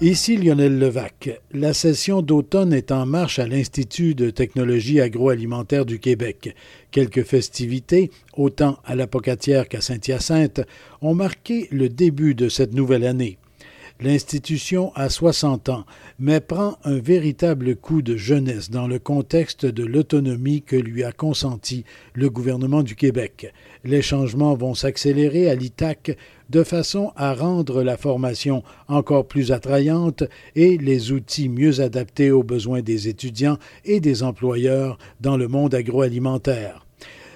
Ici Lionel Levac. La session d'automne est en marche à l'Institut de technologie agroalimentaire du Québec. Quelques festivités, autant à l'Apocatière qu'à Saint-Hyacinthe, ont marqué le début de cette nouvelle année. L'institution a 60 ans, mais prend un véritable coup de jeunesse dans le contexte de l'autonomie que lui a consenti le gouvernement du Québec. Les changements vont s'accélérer à l'ITAC de façon à rendre la formation encore plus attrayante et les outils mieux adaptés aux besoins des étudiants et des employeurs dans le monde agroalimentaire.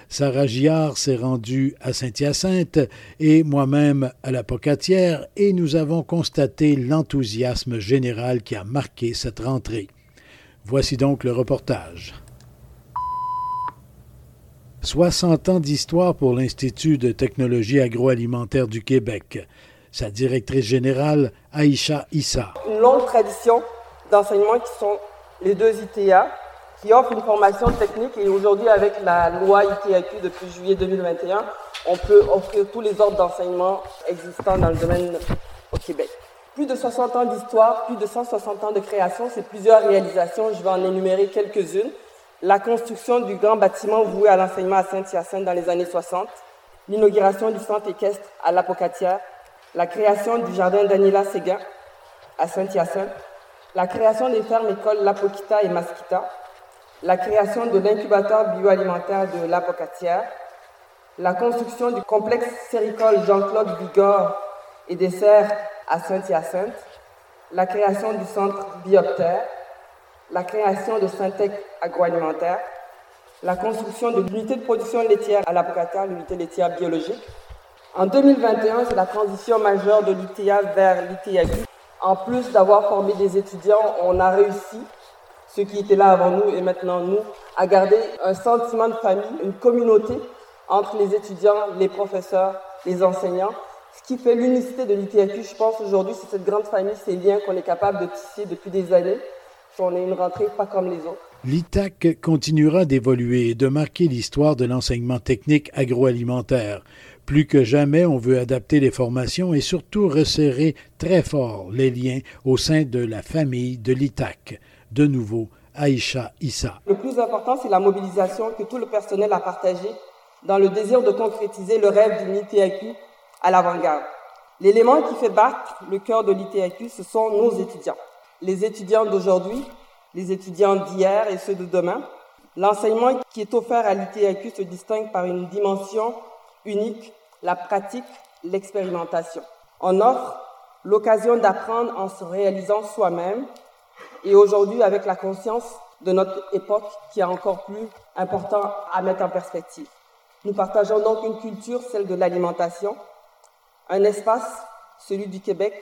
Sarah Giard s'est rendue à Saint-Hyacinthe et moi-même à la Pocatière et nous avons constaté l'enthousiasme général qui a marqué cette rentrée. Voici donc le reportage. 60 ans d'histoire pour l'Institut de technologie agroalimentaire du Québec. Sa directrice générale, Aïcha Issa. Une longue tradition d'enseignement qui sont les deux ITA, qui offre une formation technique. Et aujourd'hui avec la loi ITAQ depuis juillet 2021, on peut offrir tous les ordres d'enseignement existants dans le domaine au Québec. Plus de 60 ans d'histoire, plus de 160 ans de création, c'est plusieurs réalisations, je vais en énumérer quelques-unes. La construction du grand bâtiment voué à l'enseignement à Saint-Hyacinthe dans les années 60, l'inauguration du centre équestre à l'Apocatière, la création du jardin Daniela Séguin à Saint-Hyacinthe, la création des fermes écoles L'Apokita et Masquita, la création de l'incubateur bioalimentaire de l'Apocatière, la construction du complexe séricole Jean-Claude Bigorre et des serres à Saint-Hyacinthe, la création du centre Bioptère, la création de Syntec agroalimentaire, la construction de l'unité de production laitière à l'Apocatière, l'unité laitière biologique. En 2021, c'est la transition majeure de l'UTA vers l'ITAQ. En plus d'avoir formé des étudiants, on a réussi ceux qui étaient là avant nous et maintenant nous, à garder un sentiment de famille, une communauté entre les étudiants, les professeurs, les enseignants. Ce qui fait l'unicité de l'ITAQ, je pense, aujourd'hui, c'est cette grande famille, ces liens qu'on est capable de tisser depuis des années. On est une rentrée pas comme les autres. L'ITAC continuera d'évoluer et de marquer l'histoire de l'enseignement technique agroalimentaire. Plus que jamais, on veut adapter les formations et surtout resserrer très fort les liens au sein de la famille de l'ITAC de nouveau Aïcha Issa. Le plus important, c'est la mobilisation que tout le personnel a partagée dans le désir de concrétiser le rêve d'une ITAQ à l'avant-garde. L'élément qui fait battre le cœur de l'ITAQ, ce sont nos étudiants. Les étudiants d'aujourd'hui, les étudiants d'hier et ceux de demain. L'enseignement qui est offert à l'ITAQ se distingue par une dimension unique, la pratique, l'expérimentation. On offre l'occasion d'apprendre en se réalisant soi-même et aujourd'hui avec la conscience de notre époque qui est encore plus important à mettre en perspective. Nous partageons donc une culture, celle de l'alimentation, un espace, celui du Québec.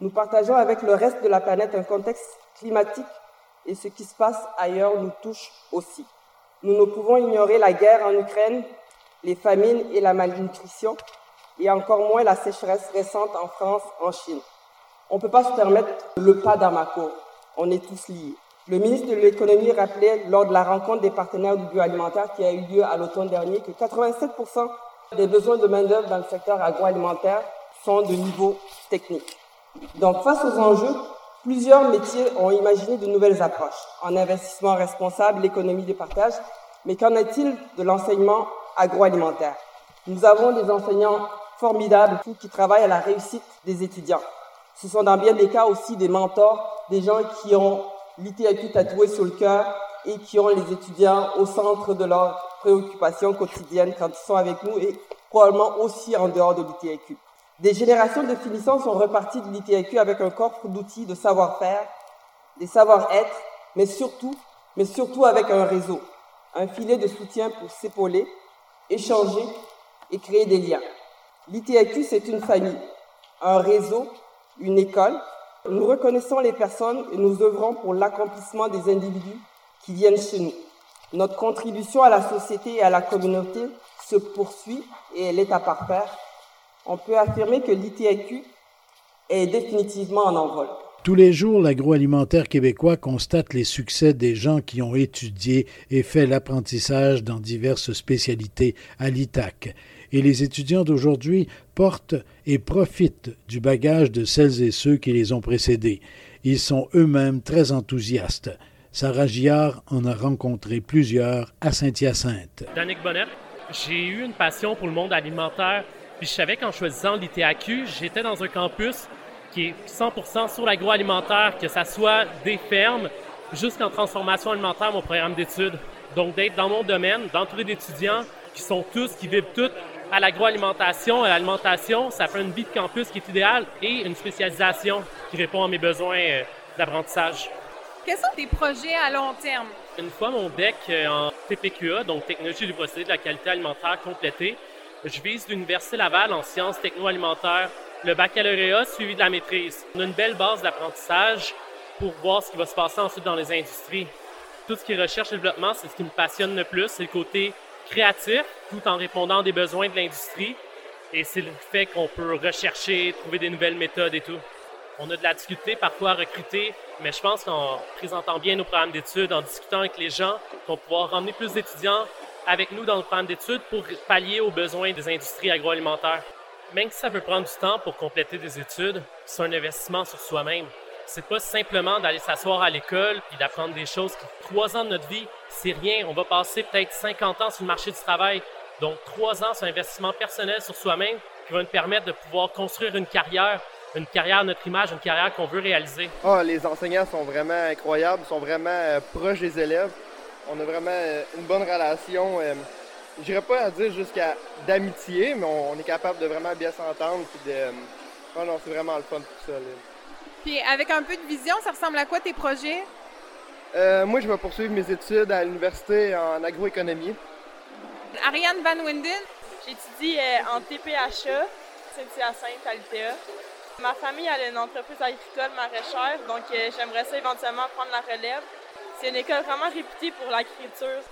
Nous partageons avec le reste de la planète un contexte climatique et ce qui se passe ailleurs nous touche aussi. Nous ne pouvons ignorer la guerre en Ukraine, les famines et la malnutrition, et encore moins la sécheresse récente en France, en Chine. On ne peut pas se permettre le pas d'Amako on est tous liés. Le ministre de l'économie rappelait lors de la rencontre des partenaires du bioalimentaire qui a eu lieu à l'automne dernier que 87% des besoins de main-d'œuvre dans le secteur agroalimentaire sont de niveau technique. Donc, face aux enjeux, plusieurs métiers ont imaginé de nouvelles approches en investissement responsable, l'économie des partages. Mais qu'en est-il de l'enseignement agroalimentaire? Nous avons des enseignants formidables qui travaillent à la réussite des étudiants. Ce sont dans bien des cas aussi des mentors, des gens qui ont l'ITAQ tatoué sur le cœur et qui ont les étudiants au centre de leurs préoccupations quotidiennes quand ils sont avec nous et probablement aussi en dehors de l'ITAQ. Des générations de finissants sont reparties de l'ITAQ avec un corps d'outils, de savoir-faire, des savoir-être, mais surtout, mais surtout avec un réseau, un filet de soutien pour s'épauler, échanger et créer des liens. L'ITAQ, c'est une famille, un réseau une école. Nous reconnaissons les personnes et nous œuvrons pour l'accomplissement des individus qui viennent chez nous. Notre contribution à la société et à la communauté se poursuit et elle est à part pair. On peut affirmer que l'ITIQ est définitivement en envol. Tous les jours, l'agroalimentaire québécois constate les succès des gens qui ont étudié et fait l'apprentissage dans diverses spécialités à l'ITAC. Et les étudiants d'aujourd'hui portent et profitent du bagage de celles et ceux qui les ont précédés. Ils sont eux-mêmes très enthousiastes. Sarah Giard en a rencontré plusieurs à Saint-Hyacinthe. Danick Bonnet, j'ai eu une passion pour le monde alimentaire. Puis je savais qu'en choisissant l'ITAQ, j'étais dans un campus qui est 100% sur l'agroalimentaire, que ça soit des fermes jusqu'en transformation alimentaire, mon programme d'études. Donc d'être dans mon domaine, d'entourer d'étudiants qui sont tous, qui vivent tous à l'agroalimentation, à l'alimentation, ça fait une vie de campus qui est idéale et une spécialisation qui répond à mes besoins euh, d'apprentissage. Quels sont tes projets à long terme? Une fois mon DEC euh, en TPQA, donc Technologie du procédé de la qualité alimentaire complété, je vise l'Université Laval en sciences techno-alimentaires le baccalauréat suivi de la maîtrise. On a une belle base d'apprentissage pour voir ce qui va se passer ensuite dans les industries. Tout ce qui est recherche et développement, c'est ce qui me passionne le plus, c'est le côté créatif, tout en répondant aux besoins de l'industrie. Et c'est le fait qu'on peut rechercher, trouver des nouvelles méthodes et tout. On a de la difficulté parfois à recruter, mais je pense qu'en présentant bien nos programmes d'études, en discutant avec les gens, on va pouvoir ramener plus d'étudiants avec nous dans le programme d'études pour pallier aux besoins des industries agroalimentaires. Même si ça peut prendre du temps pour compléter des études, c'est un investissement sur soi-même. C'est pas simplement d'aller s'asseoir à l'école puis d'apprendre des choses qui, trois ans de notre vie, c'est rien. On va passer peut-être 50 ans sur le marché du travail. Donc, trois ans, c'est un investissement personnel sur soi-même qui va nous permettre de pouvoir construire une carrière, une carrière à notre image, une carrière qu'on veut réaliser. Oh, les enseignants sont vraiment incroyables, sont vraiment euh, proches des élèves. On a vraiment euh, une bonne relation. Euh, je n'irais pas à dire jusqu'à d'amitié, mais on, est capable de vraiment bien s'entendre. De, oh non, c'est vraiment le fun tout ça. Puis avec un peu de vision, ça ressemble à quoi tes projets? Euh, moi, je vais poursuivre mes études à l'université en agroéconomie. Ariane Van Winden. J'étudie euh, en TPHA, Saint-Hyacinthe à l'UTA. Ma famille a une entreprise agricole maraîchère, donc euh, j'aimerais ça éventuellement prendre la relève. C'est une école vraiment réputée pour l'agriculture.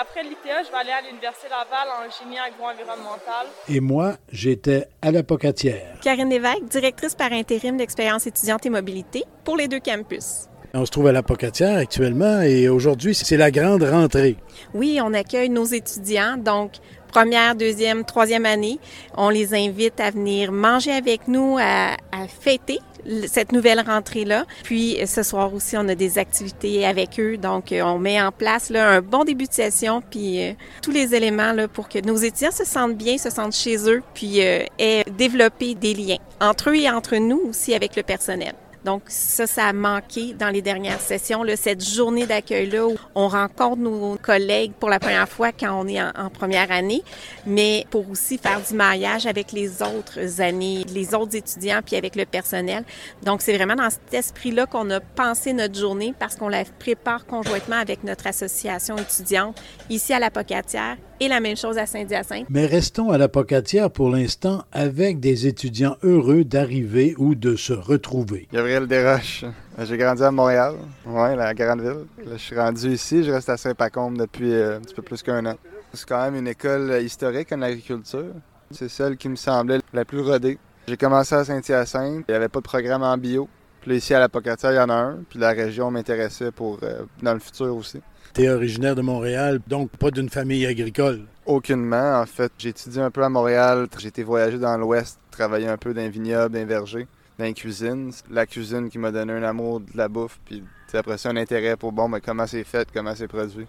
Après l'ITA, je vais aller à l'Université Laval en génie agro-environnemental. Et moi, j'étais à l'Apocatière. Karine Lévesque, directrice par intérim d'expérience étudiante et mobilité pour les deux campus. On se trouve à l'Apocatière actuellement et aujourd'hui, c'est la grande rentrée. Oui, on accueille nos étudiants, donc première, deuxième, troisième année. On les invite à venir manger avec nous, à, fêter cette nouvelle rentrée-là. Puis ce soir aussi, on a des activités avec eux. Donc, on met en place un bon début de session, puis euh, tous les éléments là, pour que nos étudiants se sentent bien, se sentent chez eux, puis euh, aient développé des liens entre eux et entre nous aussi avec le personnel. Donc ça, ça a manqué dans les dernières sessions, là, cette journée d'accueil-là où on rencontre nos collègues pour la première fois quand on est en, première année, mais pour aussi faire du maillage avec les autres années, les autres étudiants, puis avec le personnel. Donc c'est vraiment dans cet esprit-là qu'on a pensé notre journée parce qu'on la prépare conjointement avec notre association étudiante ici à la Pocatière et la même chose à Saint-Hyacinthe. Mais restons à la Pocatière pour l'instant avec des étudiants heureux d'arriver ou de se retrouver. Gabriel Desroches. J'ai grandi à Montréal, ouais, la grande ville. je suis rendu ici, je reste à Saint-Pacombe depuis euh, un petit peu plus qu'un an. C'est quand même une école historique en agriculture. C'est celle qui me semblait la plus rodée. J'ai commencé à Saint-Hyacinthe, il n'y avait pas de programme en bio. Puis ici à la Pocatière, il y en a un. Puis la région m'intéressait pour euh, dans le futur aussi. Tu es originaire de Montréal, donc pas d'une famille agricole? Aucunement. En fait, j'ai étudié un peu à Montréal. J'ai été voyager dans l'Ouest, travailler un peu dans les vignobles, dans les vergers, dans les cuisines. La cuisine qui m'a donné un amour de la bouffe, puis après ça, un intérêt pour bon, mais comment c'est fait, comment c'est produit.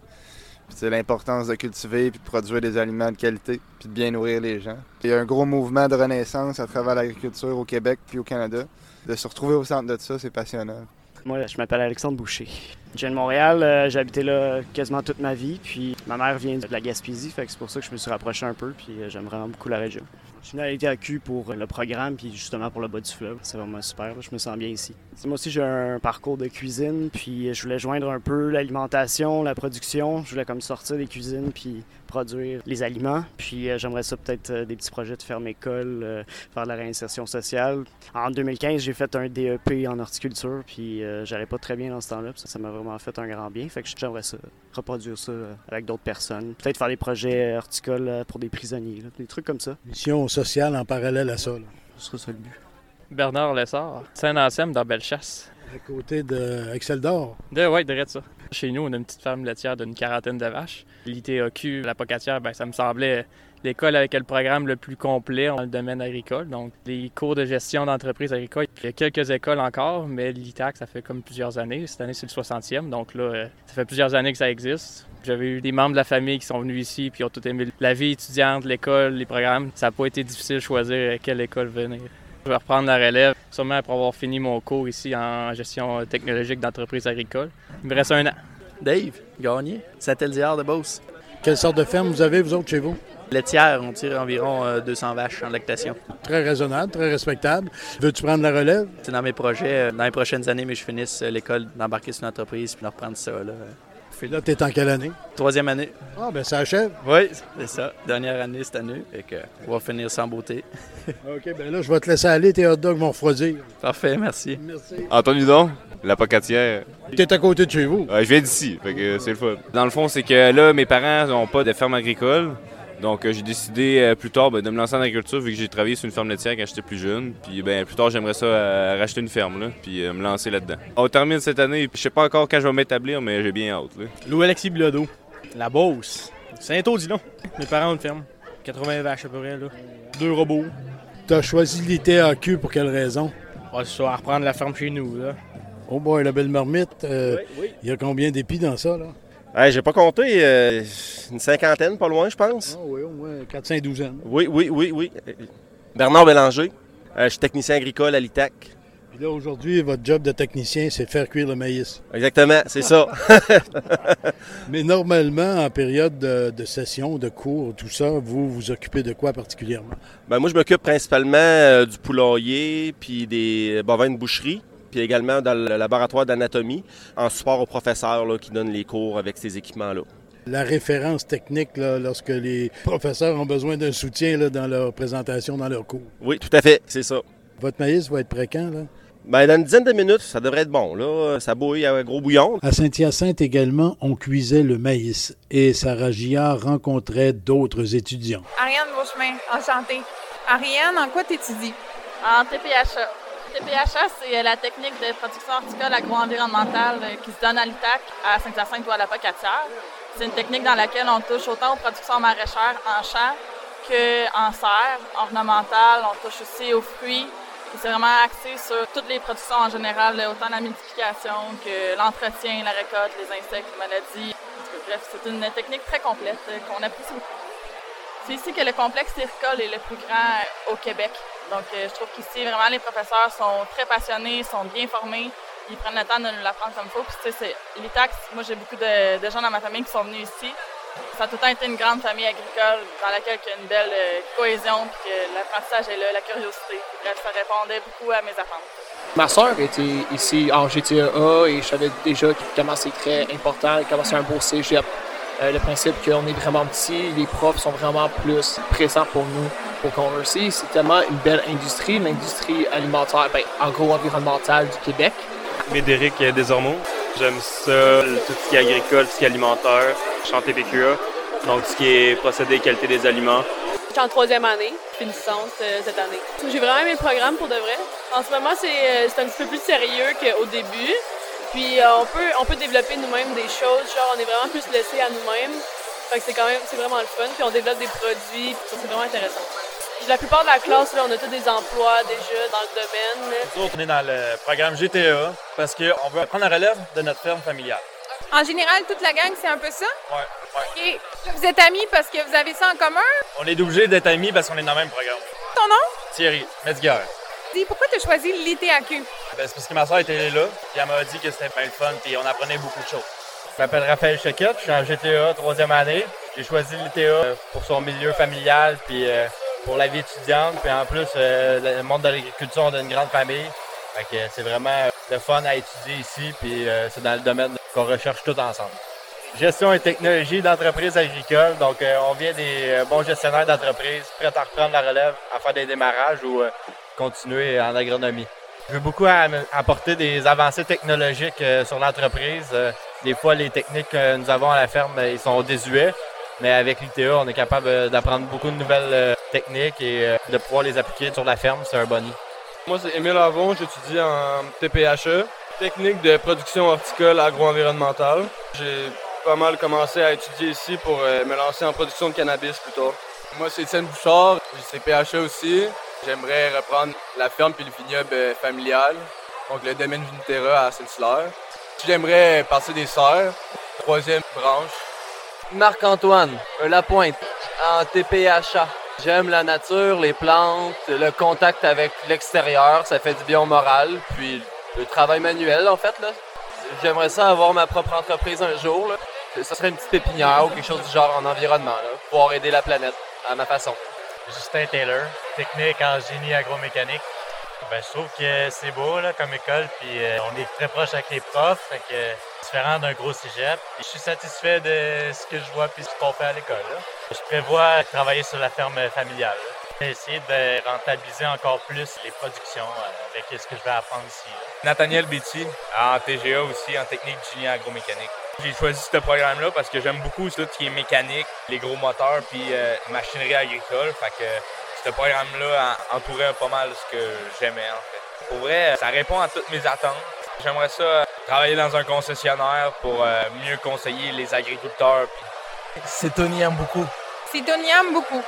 c'est l'importance de cultiver puis de produire des aliments de qualité puis de bien nourrir les gens. Il y a un gros mouvement de renaissance à travers l'agriculture au Québec puis au Canada. De se retrouver au centre de ça, c'est passionnant. Moi, je m'appelle Alexandre Boucher. Je viens de Montréal, euh, j'ai habité là quasiment toute ma vie, puis ma mère vient de la Gaspésie, fait c'est pour ça que je me suis rapproché un peu, puis euh, j'aime vraiment beaucoup la région. Je suis venu à l'ITAQ pour le programme, puis justement pour le bas du fleuve. C'est vraiment super, je me sens bien ici. Moi aussi, j'ai un parcours de cuisine, puis je voulais joindre un peu l'alimentation, la production. Je voulais comme sortir des cuisines, puis produire les aliments. Puis euh, j'aimerais ça peut-être euh, des petits projets de ferme école, euh, faire de la réinsertion sociale. En 2015, j'ai fait un DEP en horticulture, puis j'allais pas très bien dans ce temps-là. Ça m'a vraiment fait un grand bien, fait que j'aimerais ça reproduire ça avec d'autres personnes. Peut-être faire des projets horticoles pour des prisonniers, des trucs comme ça. Sociale en parallèle à ça. Là. Ce serait ça le but. Bernard Lessard, Saint-Anselme dans Bellechasse. À côté d'Axel d'Or. De, oui, de ça. Chez nous, on a une petite ferme laitière d'une quarantaine de vaches. L'ITAQ, la pocatière, ben, ça me semblait l'école avec le programme le plus complet dans le domaine agricole. Donc, les cours de gestion d'entreprise agricole, il y a quelques écoles encore, mais l'ITAC, ça fait comme plusieurs années. Cette année, c'est le 60e. Donc là, euh, ça fait plusieurs années que ça existe. J'avais eu des membres de la famille qui sont venus ici, puis ont tout aimé la vie étudiante, l'école, les programmes. Ça n'a pas été difficile de choisir quelle école venir. Je vais reprendre la relève, sûrement après avoir fini mon cours ici en gestion technologique d'entreprise agricole. Il me reste un an. Dave, gagné, Satellite de Beauce. Quelle sorte de ferme vous avez, vous autres, chez vous? Laitière, on tire environ 200 vaches en lactation. Très raisonnable, très respectable. Veux-tu prendre la relève? C'est dans mes projets, dans les prochaines années, mais je finisse l'école, d'embarquer sur une entreprise puis de reprendre ça. Là. Puis là, tu es en quelle année? Troisième année. Ah, ben ça achève. Oui, c'est ça. Dernière année cette année. Et que on va finir sans beauté. OK, ben là, je vais te laisser aller. Tes hot dogs vont refroidir. Parfait, merci. Merci. Antoine Hudon, la pocatière. Tu es à côté de chez vous? Je viens d'ici, fait que c'est le fun. Dans le fond, c'est que là, mes parents n'ont pas de ferme agricole. Donc, euh, j'ai décidé euh, plus tard ben, de me lancer en agriculture vu que j'ai travaillé sur une ferme laitière quand j'étais plus jeune. Puis, ben, plus tard, j'aimerais ça euh, racheter une ferme, là, puis me lancer là-dedans. On termine cette année. Je sais pas encore quand je vais m'établir, mais j'ai bien hâte. Louis-Alexis Bilodeau, La Beauce, Saint-Odilon. Mes parents ont une ferme. 80 vaches à peu près, là. Deux robots. Tu as choisi l'ITAQ pour quelle raison? Ouais, c'est ça, à reprendre la ferme chez nous, là. Oh boy, la belle marmite. Il y a combien d'épis dans ça, là? Hey, j'ai pas compté, euh, une cinquantaine, pas loin, je pense. Ah oui, au moins 4-5 douzaines. Oui, oui, oui, oui. Bernard Bélanger, euh, je suis technicien agricole à l'ITAC. Puis là, aujourd'hui, votre job de technicien, c'est faire cuire le maïs. Exactement, c'est ça. Mais normalement, en période de, de, session, de cours, tout ça, vous vous occupez de quoi particulièrement? Ben, moi, je m'occupe principalement euh, du poulailler puis des bovins de boucherie puis également dans le laboratoire d'anatomie, en support aux professeurs là, qui donnent les cours avec ces équipements-là. La référence technique là, lorsque les professeurs ont besoin d'un soutien là, dans leur présentation, dans leur cours. Oui, tout à fait, c'est ça. Votre maïs va être prêt quand, là? Bien, dans une dizaine de minutes, ça devrait être bon. Là, ça bouille à gros bouillon. À Saint-Hyacinthe également, on cuisait le maïs et Sarah Gillard rencontrait d'autres étudiants. Ariane Beauchemin, enchantée. Ariane, en quoi t'étudies? En TPHA. TPHA, c'est la technique de production horticole agro-environnementale qui se donne à l'ITAC, à Saint-Hyacinthe ou à la Pocatière. C'est une technique dans laquelle on touche autant aux productions maraîchères en champ qu'en serre, ornementale. On touche aussi aux fruits. C'est vraiment axé sur toutes les productions en général, autant la multiplication que l'entretien, la récolte, les insectes, les maladies. Bref, c'est une technique très complète qu'on apprécie beaucoup. C'est ici que le complexe circole est le plus grand au Québec. Donc, euh, je trouve qu'ici, vraiment, les professeurs sont très passionnés, sont bien formés. Ils prennent le temps de nous l'apprendre comme il faut. Puis, tu sais, l'ITAX, moi, j'ai beaucoup de, gens dans ma famille qui sont venus ici. Ça a tout le temps été une grande famille agricole dans laquelle il y a une belle euh, cohésion, puis que l'apprentissage est là, la curiosité. Ça répondait beaucoup à mes attentes. Ma soeur était ici en GTEA et je savais déjà comment c'est très important, comment c'est un beau cégep. Euh, le principe qu'on est vraiment petit, les profs sont vraiment plus présents pour nous pour converser. C'est tellement une belle industrie, l'industrie alimentaire, ben, agro-environnementale du Québec. Médéric Desormeaux. J'aime ça, tout ce qui est agricole, tout ce qui est alimentaire. Je suis en TPQA, donc tout ce qui est procédé qualité des aliments. Je suis en troisième année, je fais une licence euh, cette année. J'ai vraiment aimé le programme pour de vrai. En ce moment, c'est euh, un petit peu plus sérieux qu'au début. Puis euh, on peut on peut développer nous-mêmes des choses, genre on est vraiment plus laissé à nous-mêmes. Fait que c'est quand même c'est vraiment le fun. Puis on développe des produits, puis c'est vraiment intéressant. la plupart de la classe, là, on a tous des emplois déjà dans le domaine. Nous autres, on est dans le programme GTA parce qu'on veut prendre la relève de notre ferme familiale. En général, toute la gang, c'est un peu ça? Ouais, ouais. OK. Vous êtes amis parce que vous avez ça en commun? On est obligé d'être amis parce qu'on est dans le même programme. Ton nom? Thierry Metzger. Dis, pourquoi tu as choisi l'ITAQ? Ben, c'est parce que ma soeur était là, puis elle m'a dit que c'était bien le fun, puis on apprenait beaucoup de choses. Je m'appelle Raphaël Chequette, je suis en GTA troisième année. J'ai choisi l'ITA pour son milieu familial, puis euh, pour la vie étudiante, puis en plus, euh, le monde de l'agriculture, on a une grande famille. Fait que c'est vraiment le fun à étudier ici, puis euh, c'est dans le domaine qu'on recherche tout ensemble. Gestion et technologie d'entreprise agricole. Donc, on vient des bons gestionnaires d'entreprise, prêts à reprendre la relève, à faire des démarrages ou continuer en agronomie. Je veux beaucoup apporter des avancées technologiques sur l'entreprise, Des fois, les techniques que nous avons à la ferme, ben, ils sont désuets. Mais avec l'ITA, on est capable euh, d'apprendre beaucoup de nouvelles euh, techniques et euh, de pouvoir les appliquer sur la ferme. C'est un boni. Moi, c'est Émile Avon. J'étudie en TPHE, technique de production horticole agro-environnementale. J'ai pas mal commencé à étudier ici pour me lancer en production de cannabis plus tard. Moi, c'est Étienne Bouchard. J'ai TPHE aussi. J'aimerais reprendre la ferme puis le vignoble familial, donc le domaine Viniterra à Saint-Hilaire. J'aimerais passer des serres, troisième branche. Marc-Antoine, La Pointe, en TPHA. J'aime la nature, les plantes, le contact avec l'extérieur, ça fait du bien au moral, puis le travail manuel en fait. J'aimerais ça avoir ma propre entreprise un jour. Ça serait une petite pépinière ou quelque chose du genre en environnement, pour aider la planète à ma façon. Justin Taylor, technique en génie agromécanique. Ben, je trouve que c'est beau là, comme école, puis euh, on est très proche avec les profs, fait que, différent d'un gros cégep. je suis satisfait de ce que je vois puis ce qu'on fait à l'école. Je prévois travailler sur la ferme familiale. Essayer de rentabiliser encore plus les productions euh, avec ce que je vais apprendre ici. Nathaniel Betty, en TGA aussi, en technique de génie agromécanique. J'ai choisi ce programme-là parce que j'aime beaucoup tout ce qui est mécanique, les gros moteurs, puis euh, machinerie agricole. Fait que ce programme-là entourait pas mal ce que j'aimais en fait. Pour vrai, ça répond à toutes mes attentes. J'aimerais ça travailler dans un concessionnaire pour euh, mieux conseiller les agriculteurs. C'est Tony aime beaucoup. C'est Tony aime beaucoup.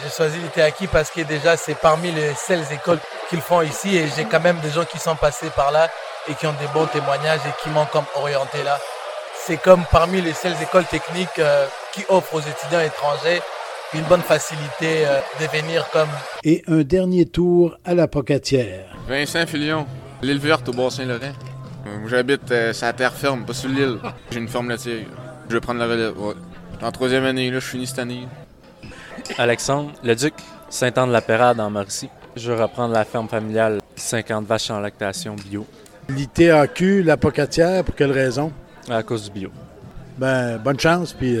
J'ai choisi l'ITAKI parce que déjà c'est parmi les seules écoles qu'ils font ici et j'ai quand même des gens qui sont passés par là et qui ont des bons témoignages et qui m'ont comme orienté là. C'est comme parmi les seules écoles techniques euh, qui offrent aux étudiants étrangers une bonne facilité euh, de venir comme. Et un dernier tour à la Pocatière. Vincent Filion, l'île verte au Bas-Saint-Laurent. Euh, j'habite euh, sur la terre ferme, pas sur l'île. J'ai une ferme laitière. Je vais prendre la relève. Ouais. En troisième année, là, je finis cette année. Alexandre, le Duc, Saint-Anne-de-la-Pérade en Mauricie. Je vais reprendre la ferme familiale, 50 vaches en lactation bio. L'ITAQ, la Pocatière, pour quelle raison? À cause du bio. Ben, bonne chance, puis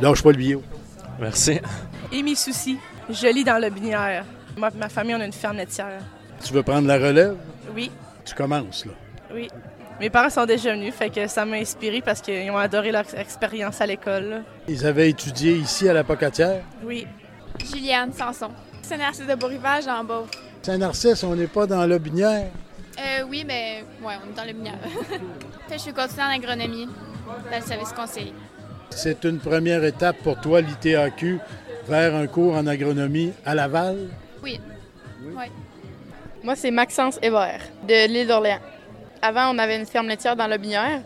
lâche pas le bio. Merci. Et mes soucis. Je lis dans le binière. Moi ma famille, on a une ferme laitière. Tu veux prendre la relève? Oui. Tu commences, là? Oui. Mes parents sont déjà venus, fait que ça m'a inspiré parce qu'ils ont adoré leur expérience à l'école. Ils avaient étudié ici à la Pocatière? Oui. Juliane Sanson. Saint-Narcisse de Beaurivage en bas. Saint-Narcisse, on n'est pas dans le binière? Euh, oui, mais ouais, on est dans le binière. je suis continuer en agronomie dans le service conseil. C'est une première étape pour toi, l'ITAQ, vers un cours en agronomie à Laval? Oui. oui. Moi, c'est Maxence Hébert, de l'île d'Orléans. Avant, on avait une ferme laitière dans Lobinière.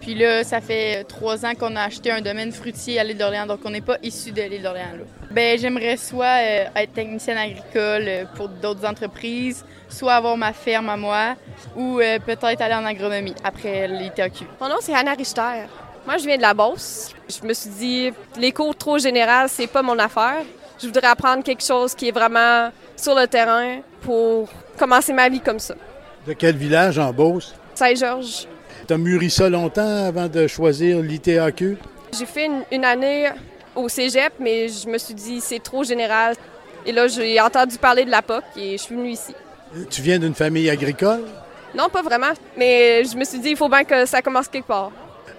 Puis là, ça fait trois ans qu'on a acheté un domaine fruitier à l'île d'Orléans, donc on n'est pas issu de l'île d'Orléans. Ben, j'aimerais soit euh, être technicienne agricole euh, pour d'autres entreprises, soit avoir ma ferme à moi, ou euh, peut-être aller en agronomie après l'ITAQ. Mon nom, c'est Anna Richter. Moi, je viens de la Beauce. Je me suis dit, les cours trop généraux, c'est pas mon affaire. Je voudrais apprendre quelque chose qui est vraiment sur le terrain pour commencer ma vie comme ça. De quel village en Beauce? Saint-Georges. Tu as mûri ça longtemps avant de choisir l'ITAQ? J'ai fait une, année au cégep, mais je me suis dit, c'est trop général. Et là, j'ai entendu parler de la POC et je suis venue ici. Tu viens d'une famille agricole? Non, pas vraiment. Mais je me suis dit, il faut bien que ça commence quelque part.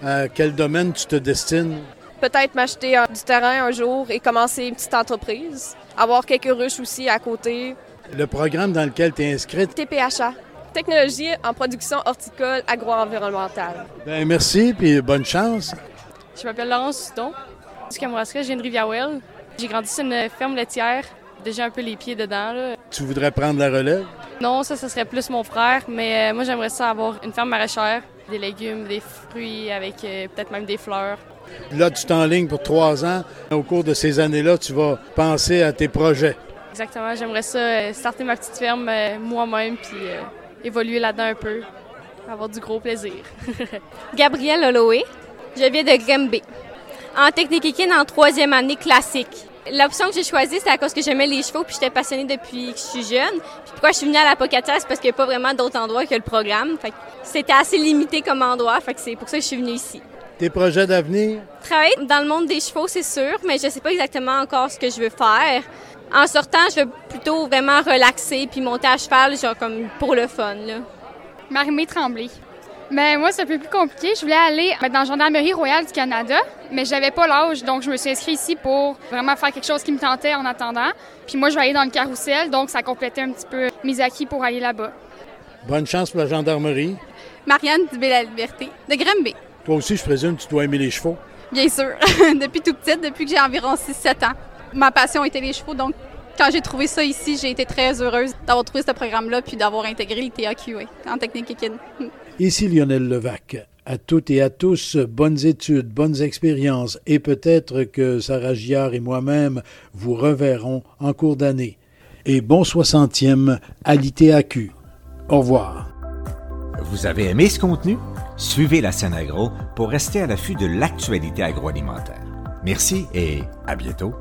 À quel domaine tu te destines? Peut-être m'acheter du terrain un jour et commencer une petite entreprise. Avoir quelques ruches aussi à côté. Le programme dans lequel tu es inscrite? TPHA. Technologie en production horticole agro-environnementale. Bien, merci, puis bonne chance. Je m'appelle Laurence Sutton. Du Kamouraska, je viens de Rivière-Well. J'ai grandi sur une ferme laitière, déjà un peu les pieds dedans. Là. Tu voudrais prendre la relève? Non, ça, ce serait plus mon frère, mais euh, moi, j'aimerais ça avoir une ferme maraîchère des légumes, des fruits, avec euh, peut-être même des fleurs. Là, tu t'enlignes pour trois ans. Au cours de ces années-là, tu vas penser à tes projets. Exactement. J'aimerais ça euh, starter ma petite ferme euh, moi-même, puis évoluer là-dedans un peu. Avoir du gros plaisir. Gabrielle Holloway. Je viens de Grimby. En technique équine en troisième année classique. L'option que j'ai choisie, c'est à cause que j'aimais les chevaux puis j'étais passionnée depuis que je suis jeune. Puis pourquoi je suis venue à la Pocatière, c'est parce qu'il n'y a pas vraiment d'autres endroits que le programme. Fait c'était assez limité comme endroit, fait que c'est pour ça que je suis venue ici. Tes projets d'avenir? Travailler dans le monde des chevaux, c'est sûr, mais je sais pas exactement encore ce que je veux faire. En sortant, je veux plutôt vraiment relaxer puis monter à cheval, genre comme pour le fun. Là. Marie-Mé Tremblay. Mais moi, c'est un peu plus compliqué. Je voulais aller ben, dans la Gendarmerie royale du Canada, mais j'avais pas l'âge, donc je me suis inscrite ici pour vraiment faire quelque chose qui me tentait en attendant. Puis moi, je vais aller dans le carrousel, donc ça complétait un petit peu mes acquis pour aller là-bas. Bonne chance pour la gendarmerie. Marianne Dubé-la-Liberté, de Granby. Toi aussi, je présume, tu dois aimer les chevaux. Bien sûr. depuis tout petite, depuis que j'ai environ 6-7 ans. Ma passion était les chevaux, donc quand j'ai trouvé ça ici, j'ai été très heureuse d'avoir trouvé ce programme-là puis d'avoir intégré le TAQ en technique équine. Ici Lionel Levac. À toutes et à tous, bonnes études, bonnes expériences et peut-être que Sarah Giard et moi-même vous reverrons en cours d'année. Et bon 60e à l'ITAQ. Au revoir. Vous avez aimé ce contenu? Suivez la scène agro pour rester à l'affût de l'actualité agroalimentaire. Merci et à bientôt.